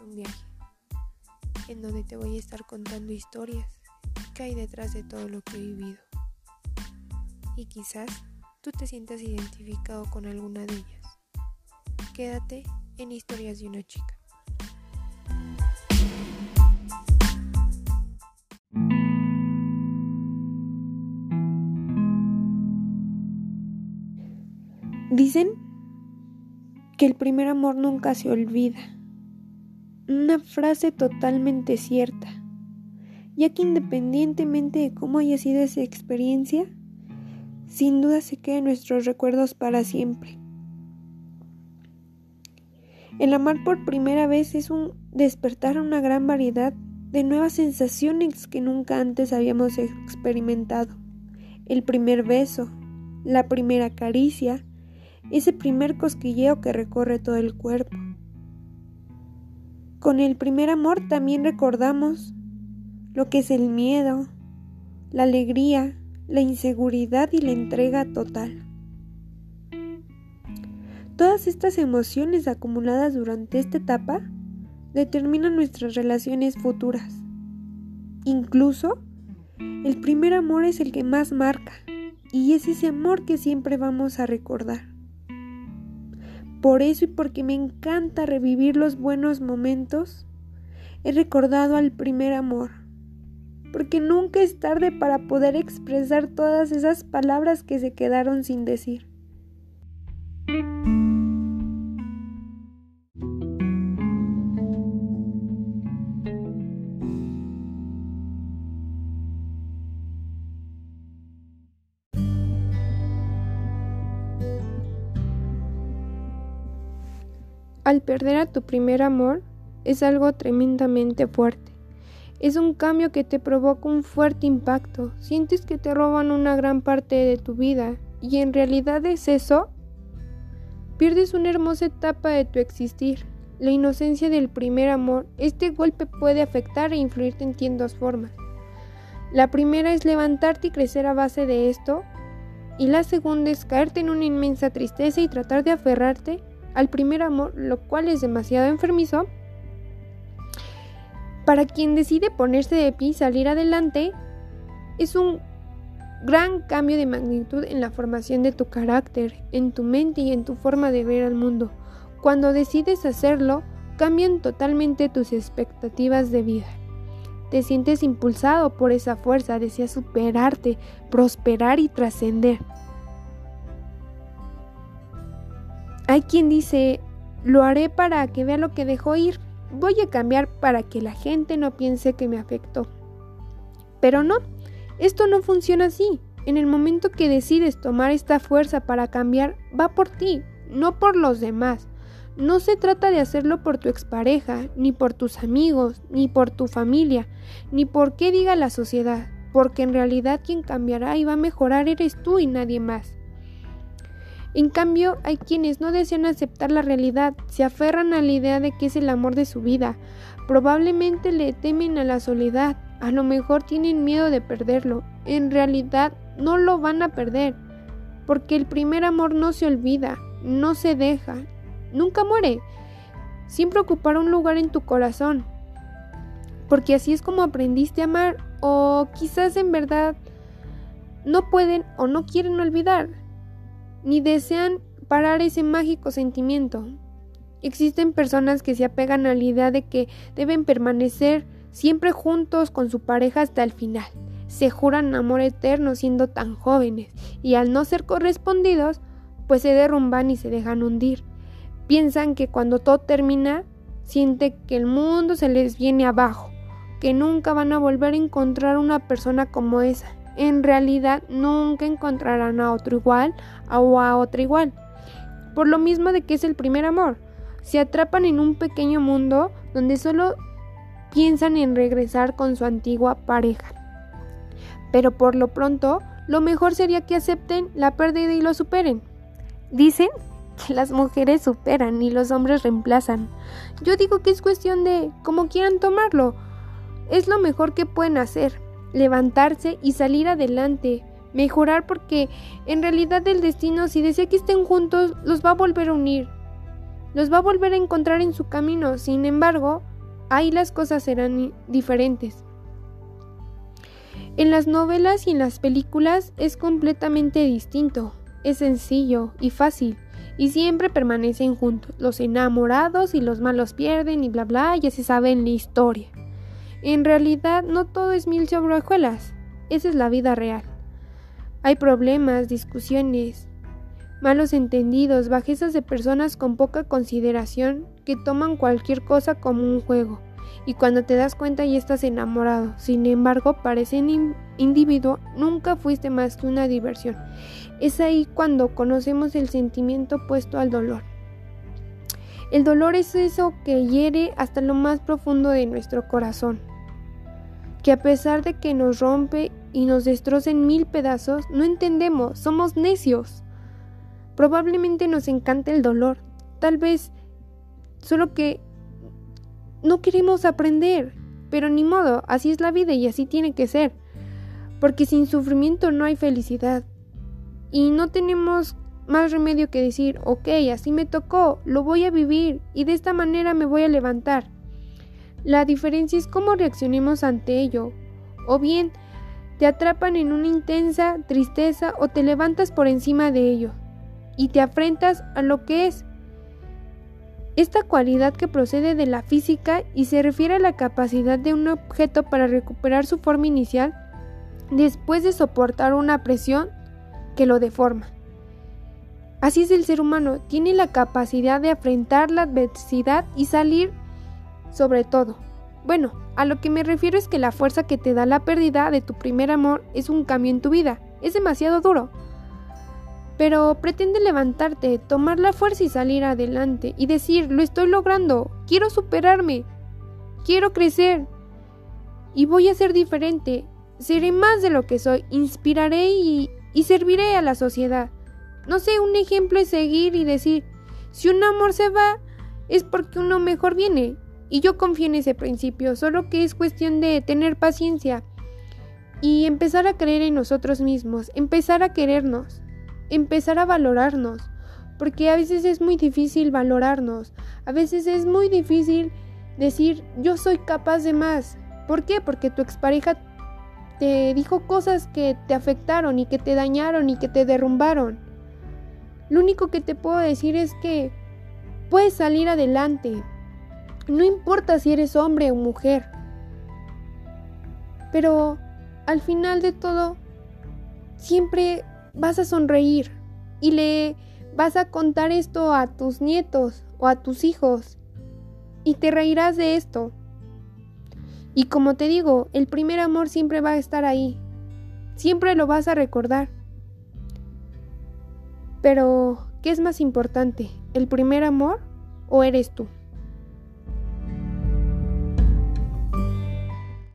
Un viaje en donde te voy a estar contando historias que hay detrás de todo lo que he vivido. Y quizás tú te sientas identificado con alguna de ellas. Quédate en Historias de una chica. Dicen que el primer amor nunca se olvida. Una frase totalmente cierta, ya que independientemente de cómo haya sido esa experiencia, sin duda se queda en nuestros recuerdos para siempre. El amar por primera vez es un despertar a una gran variedad de nuevas sensaciones que nunca antes habíamos experimentado. El primer beso, la primera caricia, ese primer cosquilleo que recorre todo el cuerpo. Con el primer amor también recordamos lo que es el miedo, la alegría, la inseguridad y la entrega total. Todas estas emociones acumuladas durante esta etapa determinan nuestras relaciones futuras. Incluso, el primer amor es el que más marca y es ese amor que siempre vamos a recordar. Por eso y porque me encanta revivir los buenos momentos, he recordado al primer amor. Porque nunca es tarde para poder expresar todas esas palabras que se quedaron sin decir. Al perder a tu primer amor es algo tremendamente fuerte. Es un cambio que te provoca un fuerte impacto. Sientes que te roban una gran parte de tu vida y en realidad es eso. Pierdes una hermosa etapa de tu existir. La inocencia del primer amor, este golpe puede afectar e influirte en dos formas. La primera es levantarte y crecer a base de esto, y la segunda es caerte en una inmensa tristeza y tratar de aferrarte al primer amor, lo cual es demasiado enfermizo. Para quien decide ponerse de pie y salir adelante, es un gran cambio de magnitud en la formación de tu carácter, en tu mente y en tu forma de ver al mundo. Cuando decides hacerlo, cambian totalmente tus expectativas de vida. Te sientes impulsado por esa fuerza, deseas superarte, prosperar y trascender. Hay quien dice, lo haré para que vea lo que dejó ir. Voy a cambiar para que la gente no piense que me afectó. Pero no, esto no funciona así. En el momento que decides tomar esta fuerza para cambiar, va por ti, no por los demás. No se trata de hacerlo por tu expareja, ni por tus amigos, ni por tu familia, ni por qué diga la sociedad, porque en realidad quien cambiará y va a mejorar eres tú y nadie más. En cambio, hay quienes no desean aceptar la realidad, se aferran a la idea de que es el amor de su vida. Probablemente le temen a la soledad, a lo mejor tienen miedo de perderlo. En realidad, no lo van a perder, porque el primer amor no se olvida, no se deja, nunca muere. Siempre ocupará un lugar en tu corazón, porque así es como aprendiste a amar, o quizás en verdad no pueden o no quieren olvidar ni desean parar ese mágico sentimiento. Existen personas que se apegan a la idea de que deben permanecer siempre juntos con su pareja hasta el final. Se juran amor eterno siendo tan jóvenes y al no ser correspondidos, pues se derrumban y se dejan hundir. Piensan que cuando todo termina, siente que el mundo se les viene abajo, que nunca van a volver a encontrar una persona como esa en realidad nunca encontrarán a otro igual o a otra igual. Por lo mismo de que es el primer amor. Se atrapan en un pequeño mundo donde solo piensan en regresar con su antigua pareja. Pero por lo pronto, lo mejor sería que acepten la pérdida y lo superen. Dicen que las mujeres superan y los hombres reemplazan. Yo digo que es cuestión de cómo quieran tomarlo. Es lo mejor que pueden hacer levantarse y salir adelante, mejorar porque en realidad el destino si desea que estén juntos los va a volver a unir. los va a volver a encontrar en su camino. Sin embargo, ahí las cosas serán diferentes. En las novelas y en las películas es completamente distinto. Es sencillo y fácil y siempre permanecen juntos. Los enamorados y los malos pierden y bla bla, ya se sabe en la historia. En realidad no todo es mil sobre hojuelas. Esa es la vida real. Hay problemas, discusiones, malos entendidos, bajezas de personas con poca consideración que toman cualquier cosa como un juego. Y cuando te das cuenta ya estás enamorado. Sin embargo, para ese individuo nunca fuiste más que una diversión. Es ahí cuando conocemos el sentimiento opuesto al dolor. El dolor es eso que hiere hasta lo más profundo de nuestro corazón, que a pesar de que nos rompe y nos destroza en mil pedazos, no entendemos, somos necios. Probablemente nos encanta el dolor, tal vez solo que no queremos aprender, pero ni modo, así es la vida y así tiene que ser, porque sin sufrimiento no hay felicidad. Y no tenemos más remedio que decir, ok, así me tocó, lo voy a vivir y de esta manera me voy a levantar. La diferencia es cómo reaccionemos ante ello. O bien, te atrapan en una intensa tristeza o te levantas por encima de ello y te afrentas a lo que es. Esta cualidad que procede de la física y se refiere a la capacidad de un objeto para recuperar su forma inicial después de soportar una presión que lo deforma. Así es el ser humano, tiene la capacidad de afrontar la adversidad y salir sobre todo. Bueno, a lo que me refiero es que la fuerza que te da la pérdida de tu primer amor es un cambio en tu vida. Es demasiado duro. Pero pretende levantarte, tomar la fuerza y salir adelante y decir, lo estoy logrando, quiero superarme, quiero crecer y voy a ser diferente, seré más de lo que soy, inspiraré y, serviré a la sociedad. No sé, un ejemplo es seguir y decir, si un amor se va, es porque uno mejor viene. Y yo confío en ese principio, solo que es cuestión de tener paciencia y empezar a creer en nosotros mismos, empezar a querernos, empezar a valorarnos, porque a veces es muy difícil valorarnos, a veces es muy difícil decir yo soy capaz de más. ¿Por qué? Porque tu expareja te dijo cosas que te afectaron y que te dañaron y que te derrumbaron. Lo único que te puedo decir es que puedes salir adelante. No importa si eres hombre o mujer. Pero al final de todo, siempre vas a sonreír y le vas a contar esto a tus nietos o a tus hijos y te reirás de esto. Y como te digo, el primer amor siempre va a estar ahí. Siempre lo vas a recordar. Pero, ¿qué es más importante? ¿El primer amor o eres tú?